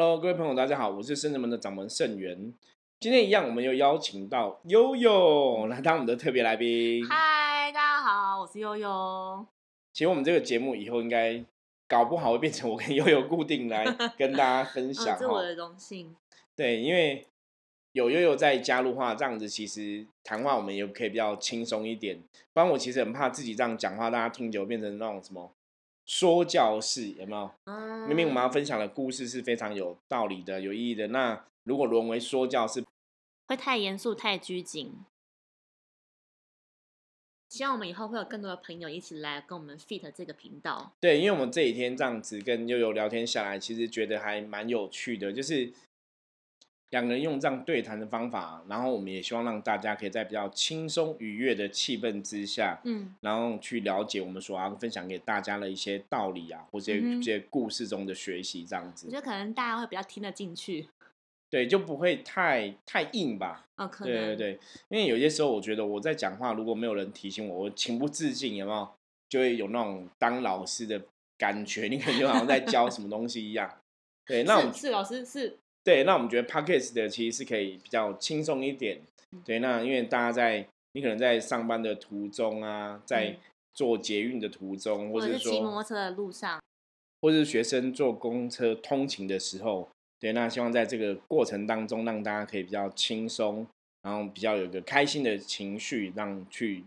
Hello，各位朋友，大家好，我是圣人门的掌门圣元。今天一样，我们又邀请到悠悠来当我们的特别来宾。嗨，大家好，我是悠悠。其实我们这个节目以后应该搞不好会变成我跟悠悠固定来跟大家分享哦，这我的荣幸。对，因为有悠悠在加入话，这样子其实谈话我们也可以比较轻松一点。不然我其实很怕自己这样讲话，大家听久变成那种什么说教式，有没有？嗯，明明我们要分享的故事是非常有道理的、有意义的，那如果沦为说教式，会太严肃、太拘谨。希望我们以后会有更多的朋友一起来跟我们 fit 这个频道。对，因为我们这几天这样子跟悠悠聊天下来，其实觉得还蛮有趣的，就是两个人用这样对谈的方法，然后我们也希望让大家可以在比较轻松愉悦的气氛之下，嗯，然后去了解我们所要分享给大家的一些道理啊，或者一嗯哼些故事中的学习，这样子我子觉，得可能大家会比较听得进去。对，就不会太太硬吧。哦，可能。对对对，因为有些时候我觉得我在讲话，如果没有人提醒我，我情不自禁，有没有就会有那种当老师的感觉，你感觉好像在教什么东西一样。对，那我们是是老师是对，那我们觉得 podcast 的其实是可以比较轻松一点。嗯对，那因为大家在你可能在上班的途中啊，在嗯做捷运的途中，或或者者是骑摩托，车的路上，或者是学生坐公车通勤的时候，对，那希望在这个过程当中，让大家可以比较轻松，然后比较有一个开心的情绪，让去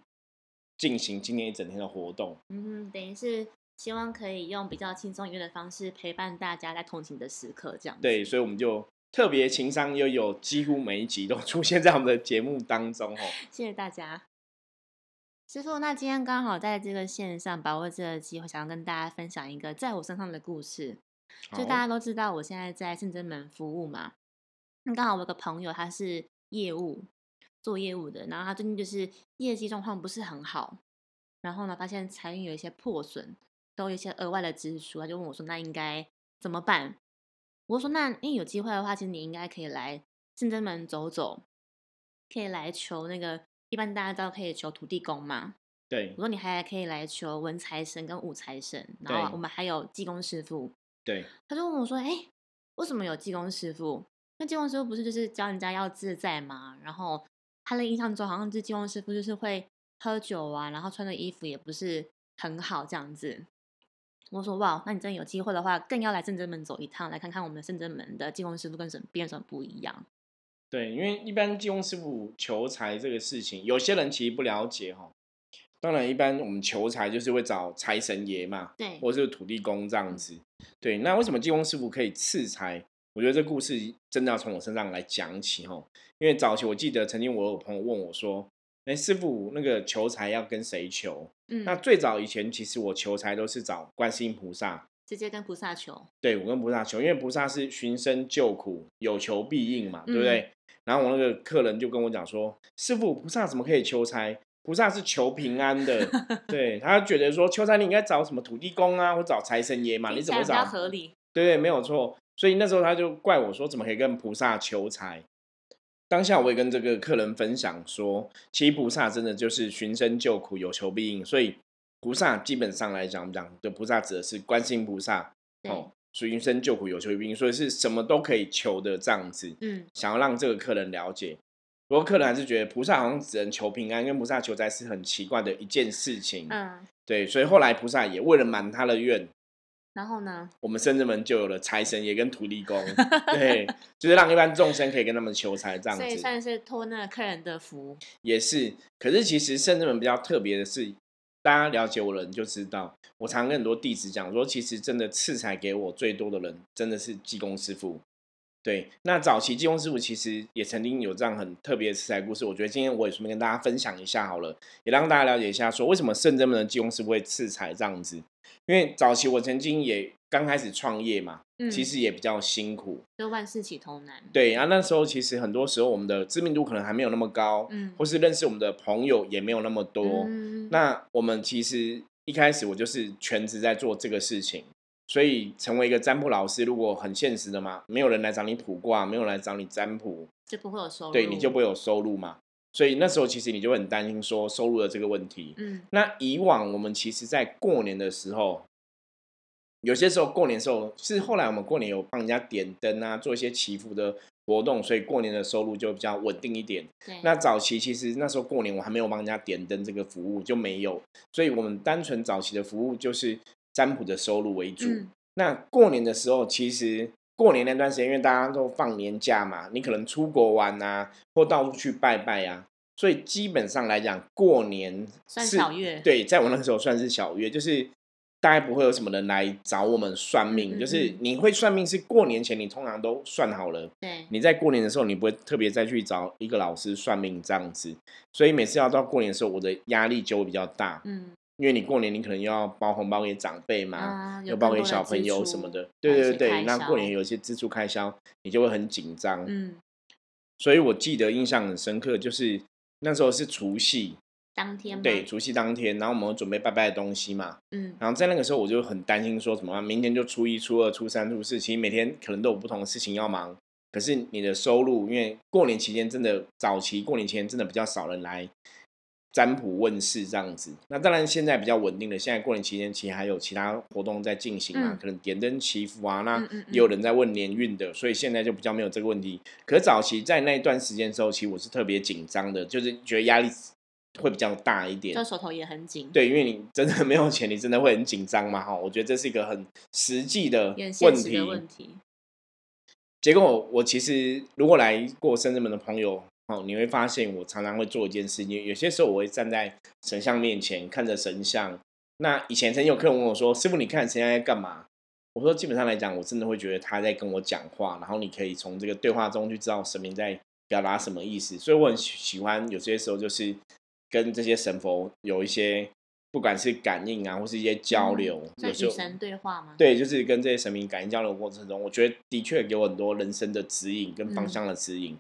进行今天一整天的活动。嗯哼，等于是希望可以用比较轻松愉悦的方式陪伴大家在通勤的时刻，这样子。对，所以我们就特别情商又有几乎每一集都 出现在我们的节目当中哦。谢谢大家。师傅，那今天刚好在这个线上把握这个机会，想要跟大家分享一个在我身上的故事。就大家都知道，我现在在圣真门服务嘛。那刚好我有个朋友，他是业务做业务的，然后他最近就是业绩状况不是很好，然后呢，发现财运有一些破损，都有一些额外的支出，他就问我说：“那应该怎么办？”我说：“那因为有机会的话，其实你应该可以来圣真门走走，可以来求那个一般大家知道可以求土地公嘛。对我说你还可以来求文财神跟武财神，然后我们还有济公师傅。对他就问我说：“哎、为什么有济公师傅？那济公师傅不是就是教人家要自在吗？然后他的印象中好像是济公师傅就是会喝酒啊，然后穿的衣服也不是很好这样子。”我说：“哇，那你真的有机会的话，更要来圣真门走一趟，来看看我们圣真门的济公师傅跟什么别人什么不一样。对，因为一般济公师傅求财这个事情，有些人其实不了解哈。当然，一般我们求财就是会找财神爷嘛，对，或者是土地公这样子。对，那为什么济公师傅可以赐财？我觉得这故事真的要从我身上来讲起哈。因为早期我记得曾经我有朋友问我说：“哎，师傅，那个求财要跟谁求？”嗯，那最早以前其实我求财都是找观世音菩萨，直接跟菩萨求。对我跟菩萨求，因为菩萨是寻声救苦，有求必应嘛，对不嗯对？然后我那个客人就跟我讲说：“师傅，菩萨怎么可以求财？菩萨是求平安的。”对他觉得说求财你应该找什么土地公啊，或找财神爷嘛，你怎么找？合理？对对，没有错。所以那时候他就怪我说，怎么可以跟菩萨求财？当下我也跟这个客人分享说，其实菩萨真的就是寻声救苦，有求必应。所以菩萨基本上来讲，我们讲的菩萨指的是观世音菩萨对，哦，寻声救苦，有求必应，所以是什么都可以求的这样子。嗯，想要让这个客人了解，不过客人还是觉得菩萨好像只能求平安，跟菩萨求财是很奇怪的一件事情。嗯，对，所以后来菩萨也为了满他的愿，然后呢？我们深圳门就有了财神爷跟土地公，对，就是让一般众生可以跟他们求财这样所以子，算是托那个客人的福。也是。可是其实深圳门比较特别的是，大家了解我的人就知道，我常跟很多弟子讲说，其实真的赐财给我最多的人，真的是济公师傅。对，那早期济公师傅其实也曾经有这样很特别的赐财故事，我觉得今天我也顺便跟大家分享一下好了，也让大家了解一下，说为什么圣真门的济公师傅会赐财这样子。因为早期我曾经也刚开始创业嘛，嗯，其实也比较辛苦。就万事起头难。对啊，那时候其实很多时候我们的知名度可能还没有那么高，嗯，或是认识我们的朋友也没有那么多。嗯那我们其实一开始我就是全职在做这个事情，所以成为一个占卜老师，如果很现实的嘛，没有人来找你卜卦，没有人来找你占卜，就不会有收入。对，你就不会有收入嘛。所以那时候其实你就会很担心说收入的这个问题。嗯那以往我们其实，在过年的时候，有些时候过年的时候，是后来我们过年有帮人家点灯啊，做一些祈福的活动，所以过年的收入就比较稳定一点。对，那早期其实那时候过年我还没有帮人家点灯这个服务就没有，所以我们单纯早期的服务就是占卜的收入为主。嗯那过年的时候，其实过年那段时间，因为大家都放年假嘛，你可能出国玩啊，或到处去拜拜啊，所以基本上来讲，过年算是小月对，在我那个时候算是小月，就是大概不会有什么人来找我们算命，嗯嗯就是你会算命是过年前你通常都算好了。对，你在过年的时候，你不会特别再去找一个老师算命这样子，所以每次要到过年的时候，我的压力就会比较大，嗯因为你过年你可能又要包红包给长辈嘛，啊，又包给小朋友什么的，还对对对，那过年有些支出开销，你就会很紧张。嗯，所以我记得印象很深刻，就是那时候是除夕，当天吗？对，，除夕当天，然后我们有准备拜拜的东西嘛，嗯。然后在那个时候我就很担心说什么啊，明天就初一、初二、初三、初四，其实每天可能都有不同的事情要忙，可是你的收入，因为过年期间真的早期过年期间真的比较少人来占卜问世这样子。那当然现在比较稳定的，现在过年期间其实还有其他活动在进行嘛，嗯可能点灯祈福啊，那也有人在问年运的，所以现在就比较没有这个问题。可是早期在那一段时间的时候，其实我是特别紧张的，就是觉得压力会比较大一点就。手头也很紧，，对，因为你真的没有钱，你真的会很紧张嘛？哈，我觉得这是一个很实际的问题。问题，结果我我其实如果来过生日门的朋友，哦，你会发现我常常会做一件事情，有些时候我会站在神像面前看着神像。那以前曾经有客人问我说：“师傅，你看神像在干嘛？”我说：“基本上来讲，我真的会觉得他在跟我讲话，然后你可以从这个对话中去知道神明在表达什么意思。所以我很喜喜欢有些时候就是跟这些神佛有一些不管是感应啊，或是一些交流，算有时候与神对话吗？，对，就是跟这些神明感应交流过程中，我觉得的确给我很多人生的指引跟嗯方向的指引。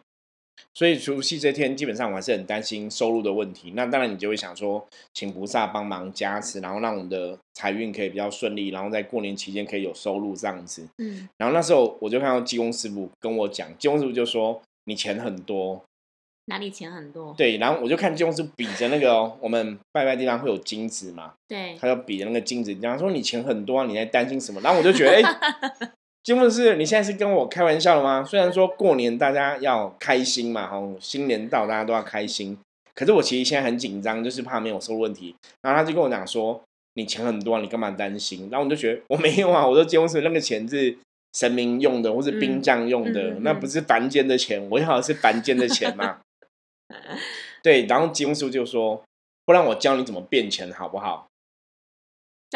所以除夕这天，基本上我还是很担心收入的问题。那当然，你就会想说，请菩萨帮忙加持，然后让我们的财运可以比较顺利，然后在过年期间可以有收入这样子。嗯，然后那时候我就看到济公师傅跟我讲，济公师傅就说你钱很多，哪里钱很多？对。然后我就看济公师傅比着那个、哦、我们拜拜地方会有金子嘛，对，他就比着那个金子，然后说你钱很多、啊，你在担心什么？然后我就觉得，哎、金木是你现在是跟我开玩笑了吗？虽然说过年大家要开心嘛，吼，新年到大家都要开心，可是我其实现在很紧张，就是怕没有收入问题。然后他就跟我讲说，你钱很多、啊，你干嘛担心？然后我就觉得我没有啊，我说金木是那个钱是神明用的，或是兵将用的，嗯嗯嗯那不是凡间的钱，我要的是凡间的钱嘛。对，然后金木师就说，不然我教你怎么变钱好不好？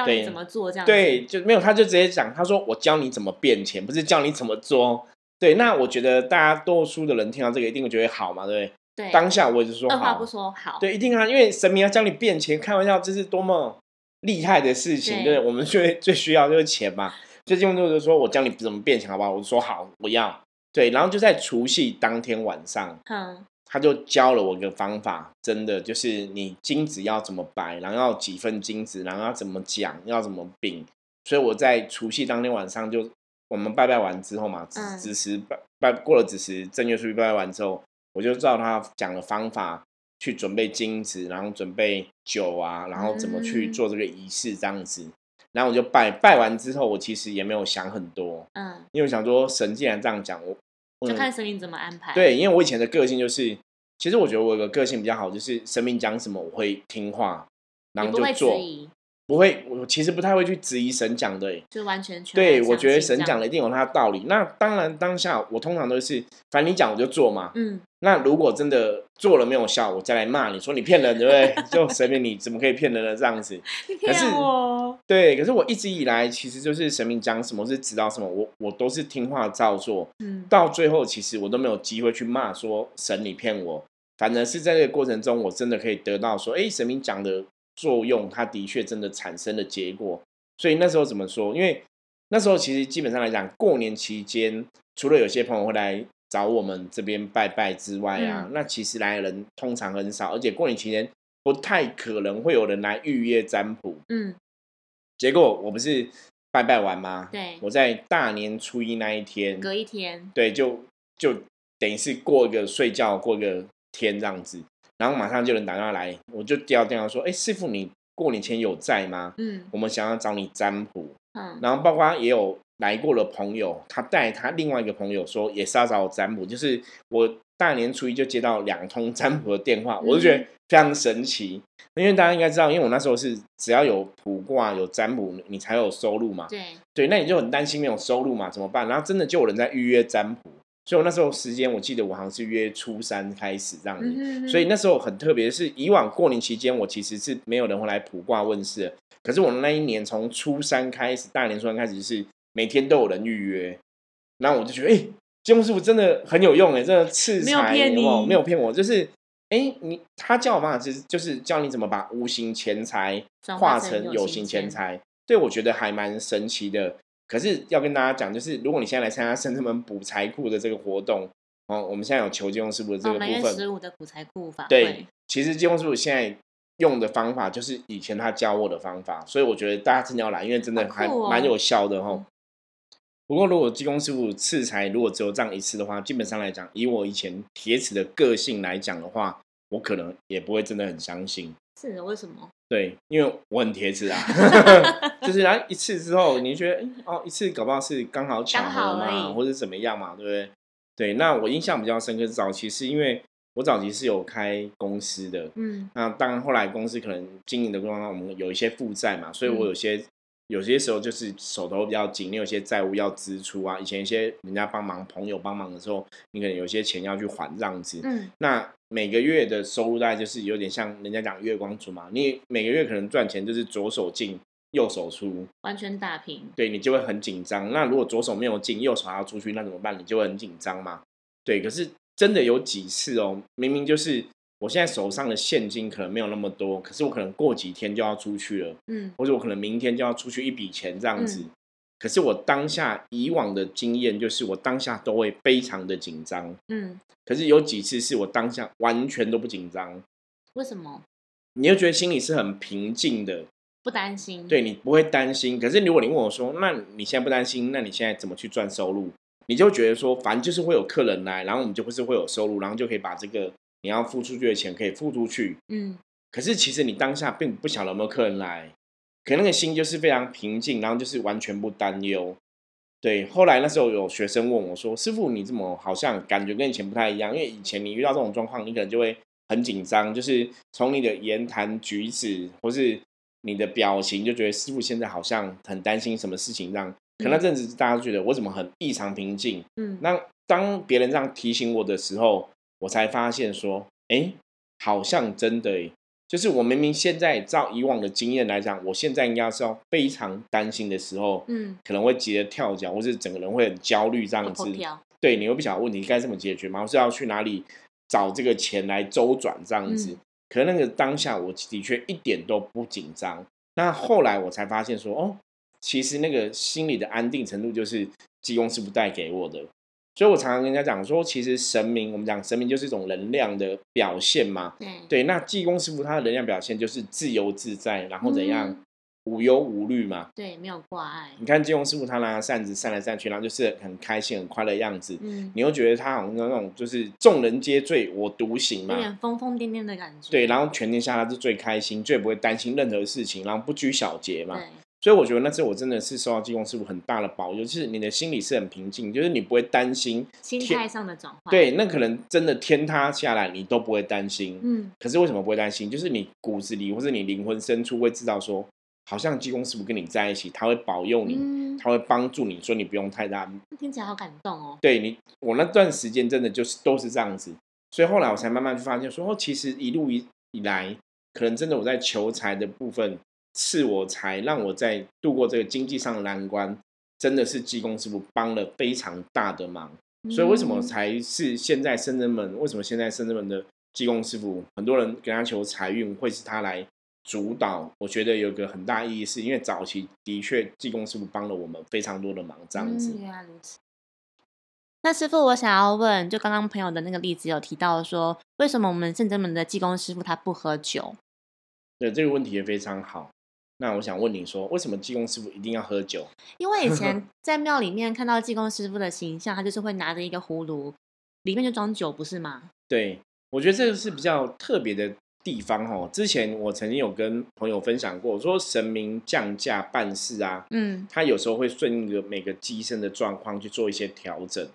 对教你怎么做这样子？对，就没有，他就直接讲，他说我教你怎么变钱，不是教你怎么做。对，那我觉得大家多数的人听到这个一定会觉得好嘛，对不对？对，当下我也是说好二话不，说好，对，一定啊，因为神明要教你变钱，开玩笑，这是多么厉害的事情，对对，我们最最需要就是钱嘛。最近就是说我教你怎么变钱，好不好？我就说好，我要。对，然后就在除夕当天晚上，哼，他就教了我一个方法，真的就是你金子要怎么摆，然后要几份金子，然后要怎么讲，要怎么饼。所以我在除夕当天晚上就我们拜拜完之后嘛，子嗯子时拜拜过了子时正月初一拜拜完之后，我就照他讲的方法去准备金子，然后准备酒啊，然后怎么去嗯做这个仪式这样子。然后我就拜拜完之后，我其实也没有想很多，嗯，因为我想说神既然这样讲，我我就看神明怎么安排。，对，因为我以前的个性就是，其实我觉得我有个个性比较好，就是神明讲什么我会听话，然后就做，疑，不会，我其实不太会去质疑神讲的欸。就完全全对，我觉得神讲的一定有他的道理。那当然，当下我通常都是，反正你讲我就做嘛。嗯，那如果真的做了没有效，我再来骂你说你骗人，对不对？就神明你怎么可以骗人呢？这样子。你可是骗我，对，可是我一直以来其实就是神明讲什么，是指导什么，我我都是听话照做。嗯，到最后，其实我都没有机会去骂说神你骗我，反而是在这个过程中，我真的可以得到说，哎，神明讲的作用，它的确真的产生了结果。所以那时候怎么说？因为那时候其实基本上来讲，过年期间，除了有些朋友会来找我们这边拜拜之外啊，嗯那其实来的人通常很少，而且过年期间不太可能会有人来预约占卜。嗯，结果我不是拜拜完吗？对我在大年初一那一天，隔一天，对，就就等于是过一个睡觉，过一个天这样子，然后马上就能打电话来，我就接到电话说，哎，师傅你过年前有在吗？嗯，我们想要找你占卜。嗯，然后包括也有来过的朋友，他带他另外一个朋友说也是要找我占卜，就是我大年初一就接到两通占卜的电话，我就觉得嗯非常神奇。因为大家应该知道，因为我那时候是只要有卜卦有占卜，你才有收入嘛。对，对，那你就很担心没有收入嘛，怎么办？然后真的就有人在预约占卜，所以我那时候时间我记得我好像是约初三开始这样子。嗯所以那时候很特别，是以往过年期间，我其实是没有人会来卜卦问世的。可是我那一年从初三开始，大年初三开始是每天都有人预约，然后我就觉得，哎、金木师傅真的很有用哎，真的赐没有，骗有没有你没有骗我，就是，哎、你他教我方法就是就是教你怎么把无形钱财化成成有形钱财，对我觉得还蛮神奇的。可是要跟大家讲，就是如果你现在来参加深圳门补财库的这个活动，哦，我们现在有求金融师傅的这哦，个部分，十五的补财库法对会，，其实金融师傅现在用的方法就是以前他教我的方法，所以我觉得大家真的要来，因为真的还蛮有效的哈嗯。不过，如果济公师傅赐财如果只有这样一次的话，基本上来讲，以我以前铁齿的个性来讲的话，我可能也不会真的很相信。是为什么？对，因为我很铁齿啊，就是然后一次之后，你觉得哎哦，一次搞不好是刚好巧合嘛，或者怎么样嘛，对不对？对，那我印象比较深刻，早期是因为我早期是有开公司的，嗯那当然后来公司可能经营的过程中，我们有一些负债嘛，所以我嗯有些、有些时候就是手头比较紧，你有些债务要支出啊，以前一些人家帮忙、朋友帮忙的时候，你可能有些钱要去还这样子，嗯那每个月的收入大概就是有点像人家讲月光族嘛，你每个月可能赚钱就是左手进右手出，完全打平。对你就会很紧张。那如果左手没有进，右手还要出去，那怎么办？你就会很紧张嘛。对，可是真的有几次哦，明明就是我现在手上的现金可能没有那么多，可是我可能过几天就要出去了，嗯或者我可能明天就要出去一笔钱这样子。嗯可是我当下以往的经验就是，我当下都会非常的紧张。嗯，可是有几次是我当下完全都不紧张，为什么你又觉得心里是很平静的，不担心？对你不会担心。可是如果你问我说，那你现在不担心，那你现在怎么去赚收入？你就觉得说，反正就是会有客人来，然后我们就不是会有收入，然后就可以把这个你要付出去的钱可以付出去。嗯可是其实你当下并不晓得有没有客人来，可那个心就是非常平静，然后就是完全不担忧。对，后来那时候有学生问我说：“师傅，你怎么好像感觉跟以前不太一样？因为以前你遇到这种状况，你可能就会很紧张，就是从你的言谈举止或是你的表情，就觉得师傅现在好像很担心什么事情这样。可那阵子大家都觉得我怎么很异常平静，嗯，那当别人这样提醒我的时候，我才发现说，哎，好像真的诶，就是我明明现在照以往的经验来讲，我现在应该是要非常担心的时候，嗯，可能会急得跳脚，或是整个人会很焦虑这样子。对，你会不晓得问题该怎么解决吗？我是要去哪里找这个钱来周转这样子？嗯可是那个当下，我的确一点都不紧张。那后来我才发现说，哦，其实那个心理的安定程度就是济公师傅带给我的。所以我常常跟人家讲说，其实神明，我们讲神明就是一种能量的表现嘛。对对，那济公师傅他的能量表现就是自由自在，然后怎样、嗯无忧无虑嘛。对，没有挂碍。你看济公师傅他拿扇子扇来扇去，然后就是很开心、很快乐的样子。嗯，你又觉得他好像那种就是众人皆醉我独醒嘛有嘛，点疯疯癫癫的感觉。对，然后全天下他是最开心，最不会担心任何事情，然后不拘小节嘛。对，所以我觉得那次我真的是受到济公师傅很大的保佑，就是你的心里是很平静，就是你不会担心，心态上的转换。，对，那可能真的天塌下来你都不会担心。嗯，可是为什么不会担心？就是你骨子里或者你灵魂深处会知道说，好像济公师傅跟你在一起，他会保佑你，嗯，他会帮助你，所以你不用太大听起来好感动哦。对你，我那段时间真的就是都是这样子，所以后来我才慢慢去发现说，哦，其实一路以以来，可能真的我在求财的部分赐我财，让我在度过这个经济上的难关，真的是济公师傅帮了非常大的忙。所以为什么嗯才是现在深圳门？为什么现在深圳门的济公师傅，很多人跟他求财运，会是他来主导？我觉得有个很大意义，是因为早期的确济公师傅帮了我们非常多的忙，这样子。嗯，原来如此。那师傅，我想要问，就刚刚朋友的那个例子有提到说，为什么我们正真门的济公师傅他不喝酒？对这个问题也非常好。那我想问你说，为什么济公师傅一定要喝酒？因为以前在庙里面看到济公师傅的形象，他就是会拿着一个葫芦，里面就装酒，不是吗？对我觉得这个是比较特别的地方哦，之前我曾经有跟朋友分享过，我说神明降价办事啊，嗯他有时候会顺应着每个机身的状况去做一些调整。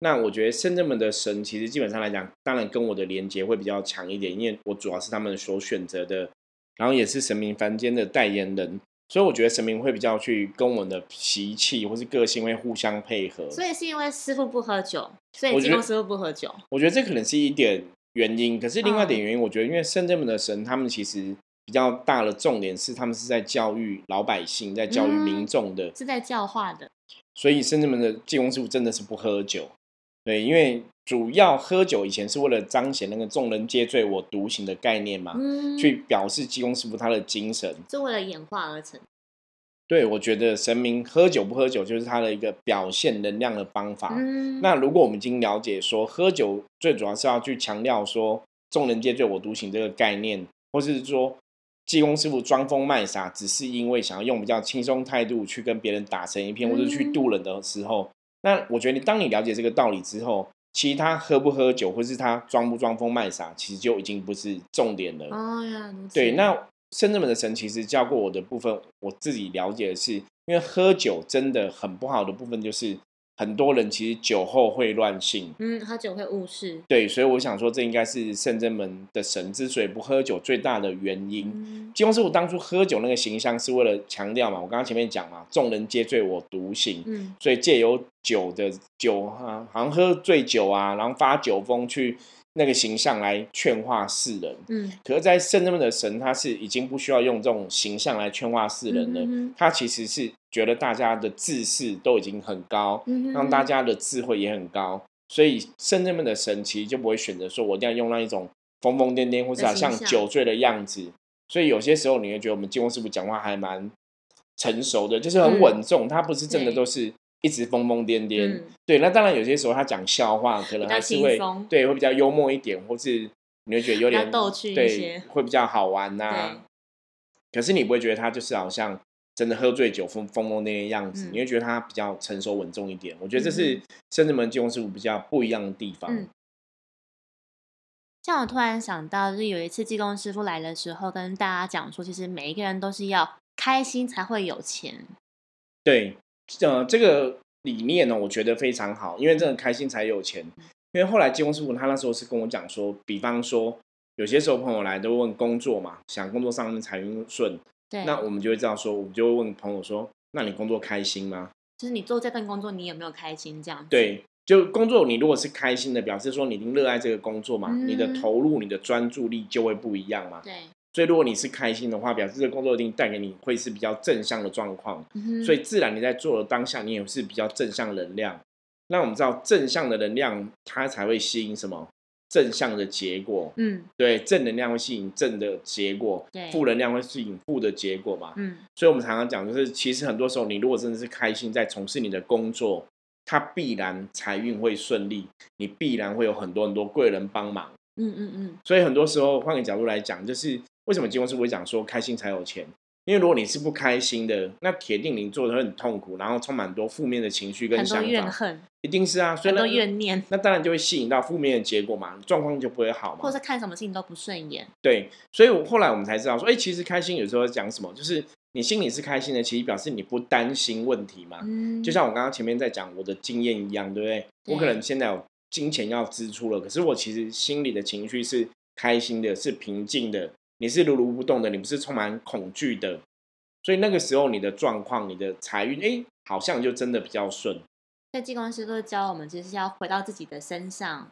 那我觉得深圳们的神其实基本上来讲，当然跟我的连接会比较强一点，因为我主要是他们所选择的，然后也是神明凡间的代言人，所以我觉得神明会比较去跟我们的脾气或是个性会互相配合。所以是因为师傅不喝酒，所以济公师傅不喝酒。我觉得这可能是一点原因，可是另外一点嗯原因，我觉得因为深圳门的神，他们其实比较大的重点是他们是在教育老百姓，在教育民嗯众的，是在教化的，所以深圳门的济公师傅真的是不喝酒。对，因为主要喝酒以前是为了彰显那个众人皆醉我独醒的概念嘛，嗯，去表示济公师傅他的精神。是为了演化而成。对，我觉得神明喝酒不喝酒就是他的一个表现能量的方法。嗯，那如果我们已经了解说喝酒最主要是要去强调说众人皆醉我独醒这个概念，或是说济公师傅装疯卖傻，只是因为想要用比较轻松态度去跟别人打成一片，或者去嗯渡人的时候，那我觉得你当你了解这个道理之后，其实他喝不喝酒，或是他装不装疯卖傻，其实就已经不是重点了。哦呀，对，那深圳门的神其实教过我的部分，我自己了解的是，因为喝酒真的很不好的部分就是，很多人其实酒后会乱性。嗯，喝酒会误事。对，所以我想说，这应该是圣真门的神之所以不喝酒最大的原因。嗯金庸师傅当初喝酒那个形象是为了强调嘛，我刚刚前面讲嘛，众人皆醉我独醒，嗯所以借由酒的酒啊，好像喝醉酒啊，然后发酒疯去那个形象来劝化世人。嗯可是，在圣人们的神，他是已经不需要用这种形象来劝化世人了。嗯他其实是觉得大家的智识都已经很高，嗯哼让大家的智慧也很高，所以圣人们的神其实就不会选择说我一定要用那一种疯疯癫癫或者好像酒醉的样子。所以有些时候你会觉得我们济公师傅讲话还蛮成熟的，就是很嗯稳重，他不是真的都是一直疯疯癫癫。嗯对，那当然有些时候他讲笑话可能还是会对会比较幽默一点，或是你会觉得有点逗趣一对些，会比较好玩呐、对可是你不会觉得他就是好像真的喝醉酒疯疯疯癫癫的样子，嗯你会觉得他比较成熟稳重一点。我觉得这是嗯深圳门金融师傅比较不一样的地方。嗯像我突然想到，就是有一次济公师傅来的时候，跟大家讲说，其实每一个人都是要开心才会有钱。对，呃，这个理念呢，我觉得非常好，因为真的开心才有钱。因为后来金融师傅他那时候是跟我讲说，比方说有些时候朋友来都问工作嘛，想工作上面财运顺，对，那我们就会知道说，我们就会问朋友说，那你工作开心吗？就是你做这份工作，你有没有开心？这样子。对，就工作你如果是开心的，表示说你已经热爱这个工作嘛，你的嗯投入、你的专注力就会不一样嘛。对，所以如果你是开心的话，表示这个工作一定带给你会是比较正向的状况，嗯所以自然你在做的当下，你也是比较正向能量。那我们知道正向的能量，它才会吸引什么正向的结果。嗯对，正能量会吸引正的结果对，负能量会吸引负的结果嘛。嗯所以我们常常讲，就是其实很多时候，你如果真的是开心在从事你的工作，它必然财运会顺利，你必然会有很多很多贵人帮忙。嗯嗯嗯，所以很多时候，换个角度来讲，就是为什么金公师会讲说开心才有钱？因为如果你是不开心的，那铁定你做的会很痛苦，然后充满多负面的情绪跟很多想法，怨恨，一定是啊。所以很那多怨念，那当然就会吸引到负面的结果嘛，状况就不会好嘛。或者是看什么事情都不顺眼。对，所以我后来我们才知道说，哎、其实开心有时候讲什么，就是你心里是开心的，其实表示你不担心问题嘛。嗯，就像我刚刚前面在讲我的经验一样，对不对？我可能现在有金钱要支出了，可是我其实心里的情绪是开心的，是平静的，你是如如不动的，你不是充满恐惧的。所以那个时候你的状况、你的财运，哎，好像就真的比较顺。所以济公师都教我们，其实是要回到自己的身上，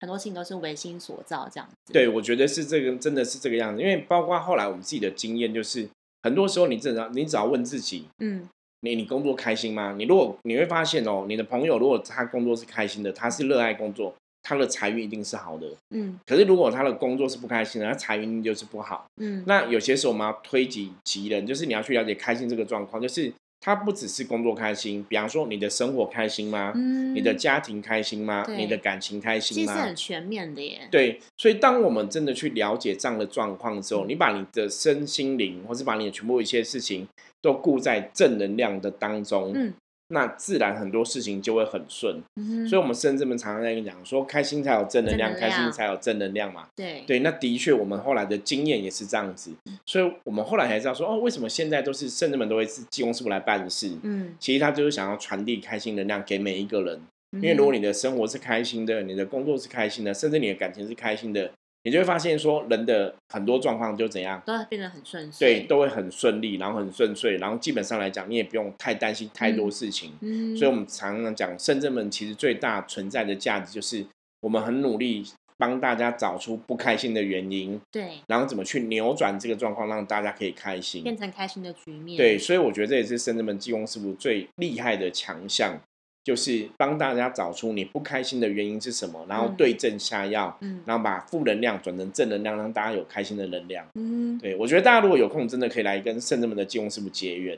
很多事情都是唯心所造，这样子。对，我觉得是这个，真的是这个样子。因为包括后来我们自己的经验，就是很多时候你只要你只要问自己，嗯你你工作开心吗？你如果你会发现哦，你的朋友如果他工作是开心的，他是热爱工作，他的财运一定是好的。嗯可是如果他的工作是不开心的，他财运就是不好。嗯，那有些时候我们要推己及人，就是你要去了解开心这个状况，就是他不只是工作开心，比方说你的生活开心吗？嗯你的家庭开心吗？你的感情开心吗其实是很？全面的耶。对，所以当我们真的去了解这样的状况之后，你把你的身心灵，或是把你的全部一些事情都顾在正能量的当中，嗯那自然很多事情就会很顺。嗯所以，我们甚至们常常在跟你讲说，开心才有正能量，能量开心才有正能量嘛。对对，那的确，我们后来的经验也是这样子，所以我们后来才知道说，哦，为什么现在都是圣人们都会是技工师傅来办事？嗯，其实他就是想要传递开心能量给每一个人。因因为如果你的生活是开心的，你的工作是开心的，甚至你的感情是开心的，你就会发现说，人的很多状况就怎样，都会变得很顺对，遂，都会很顺利，然后很顺遂，然后基本上来讲，你也不用太担心太多事情。嗯，所以，我们常常讲，圣正们其实最大存在的价值就是，我们很努力帮大家找出不开心的原因，对然后怎么去扭转这个状况，让大家可以开心。变成开心的局面，对，所以我觉得这也是圣正门技工师傅最厉害的强项，就是帮大家找出你不开心的原因是什么，然后嗯对症下药，嗯然后把负能量转成正能量，让大家有开心的能量。嗯，对我觉得大家如果有空，真的可以来跟圣正门的技工师傅结缘，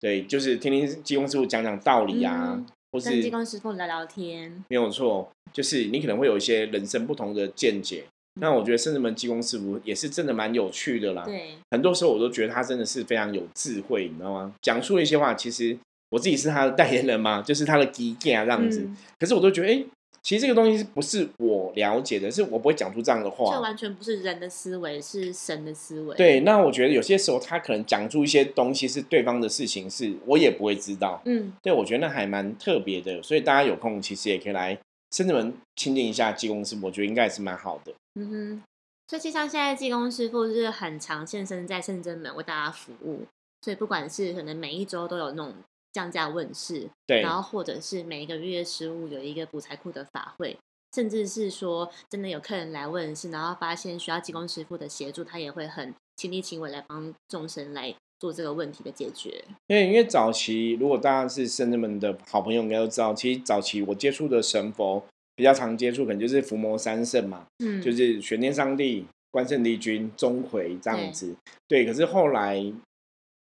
对，就是听听技工师傅讲讲道理啊，嗯或跟技是工师傅聊聊天，没有错，就是你可能会有一些人生不同的见解。那我觉得圣正门技工师傅也是真的蛮有趣的啦。对，很多时候我都觉得他真的是非常有智慧，你知道吗？讲述一些话，其实我自己是他的代言人嘛，就是他的 g e 啊这样子。嗯可是我都觉得，哎、其实这个东西是不是我了解的，是我不会讲出这样的话这话。完全不是人的思维，是神的思维，，对，那我觉得有些时候他可能讲出一些东西是对方的事情，是我也不会知道。嗯，对，我觉得那还蛮特别的，所以大家有空其实也可以来深圳门亲近一下技工师傅，我觉得应该也是蛮好的。嗯哼，所以就像现在技工师傅就是很常现身在圣真门为大家服务，所以不管是可能每一周都有那种降价问世，对然后或者是每一个月十五有一个补财库的法会，甚至是说真的有客人来问世，然后发现需要技工师傅的协助，他也会很亲力亲为来帮众生来做这个问题的解决。因为因为早期如果大家是深圳们的好朋友，应该都知道，其实早期我接触的神佛比较常接触，可能就是伏魔三圣嘛，嗯，就是玄天上帝、关圣帝君、钟馗这样子。对，可是后来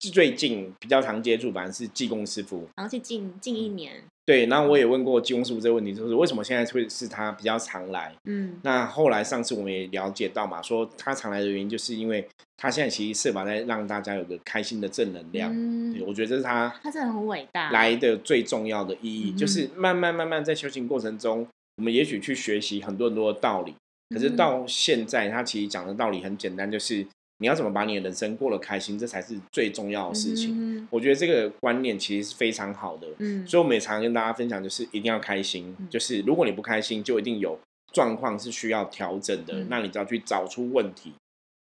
最近比较常接触，反正是技工师傅。然后是近近一年，对，那我也问过技工师傅这个问题，就是为什么现在会是他比较常来？嗯那后来上次我们也了解到嘛，说他常来的原因，就是因为他现在其实设法在让大家有个开心的正能量。对，嗯，我觉得这是他他真的很伟大，来的最重要的意义，嗯就是慢慢慢慢在修行过程中，我们也许去学习很多很多的道理，可是嗯到现在，他其实讲的道理很简单，就是你要怎么把你的人生过得开心，这才是最重要的事情。嗯我觉得这个观念其实是非常好的，嗯，所以我们也常常跟大家分享，就是一定要开心，嗯就是如果你不开心，就一定有状况是需要调整的，嗯那你就要去找出问题。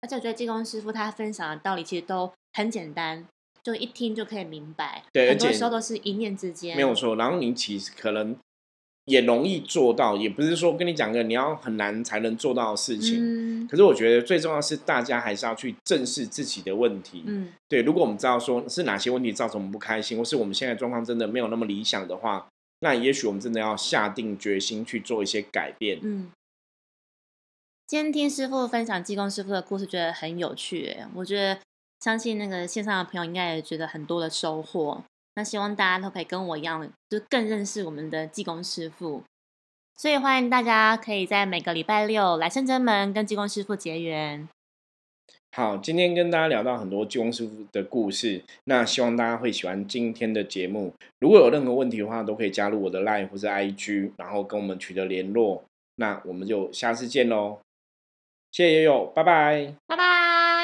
而且我觉得技工师傅他分享的道理其实都很简单，就一听就可以明白。对很多时候都是一念之间。没有错。然后你其实可能也容易做到，也不是说跟你讲个你要很难才能做到的事情。嗯可是我觉得最重要的是，大家还是要去正视自己的问题。嗯对，如果我们知道说是哪些问题造成我们不开心，或是我们现在状况真的没有那么理想的话，那也许我们真的要下定决心去做一些改变。嗯。今天听师傅分享技工师傅的故事，觉得很有趣耶。我觉得相信那个线上的朋友应该也觉得很多的收获。那希望大家都可以跟我一样，就更认识我们的技工师傅。所以欢迎大家可以在每个礼拜六来深圳门跟技工师傅结缘。好，今天跟大家聊到很多技工师傅的故事，那希望大家会喜欢今天的节目。如果有任何问题的话，都可以加入我的 LINE 或是 IG，然后跟我们取得联络。那我们就下次见喽，谢谢悠悠，拜拜。拜拜。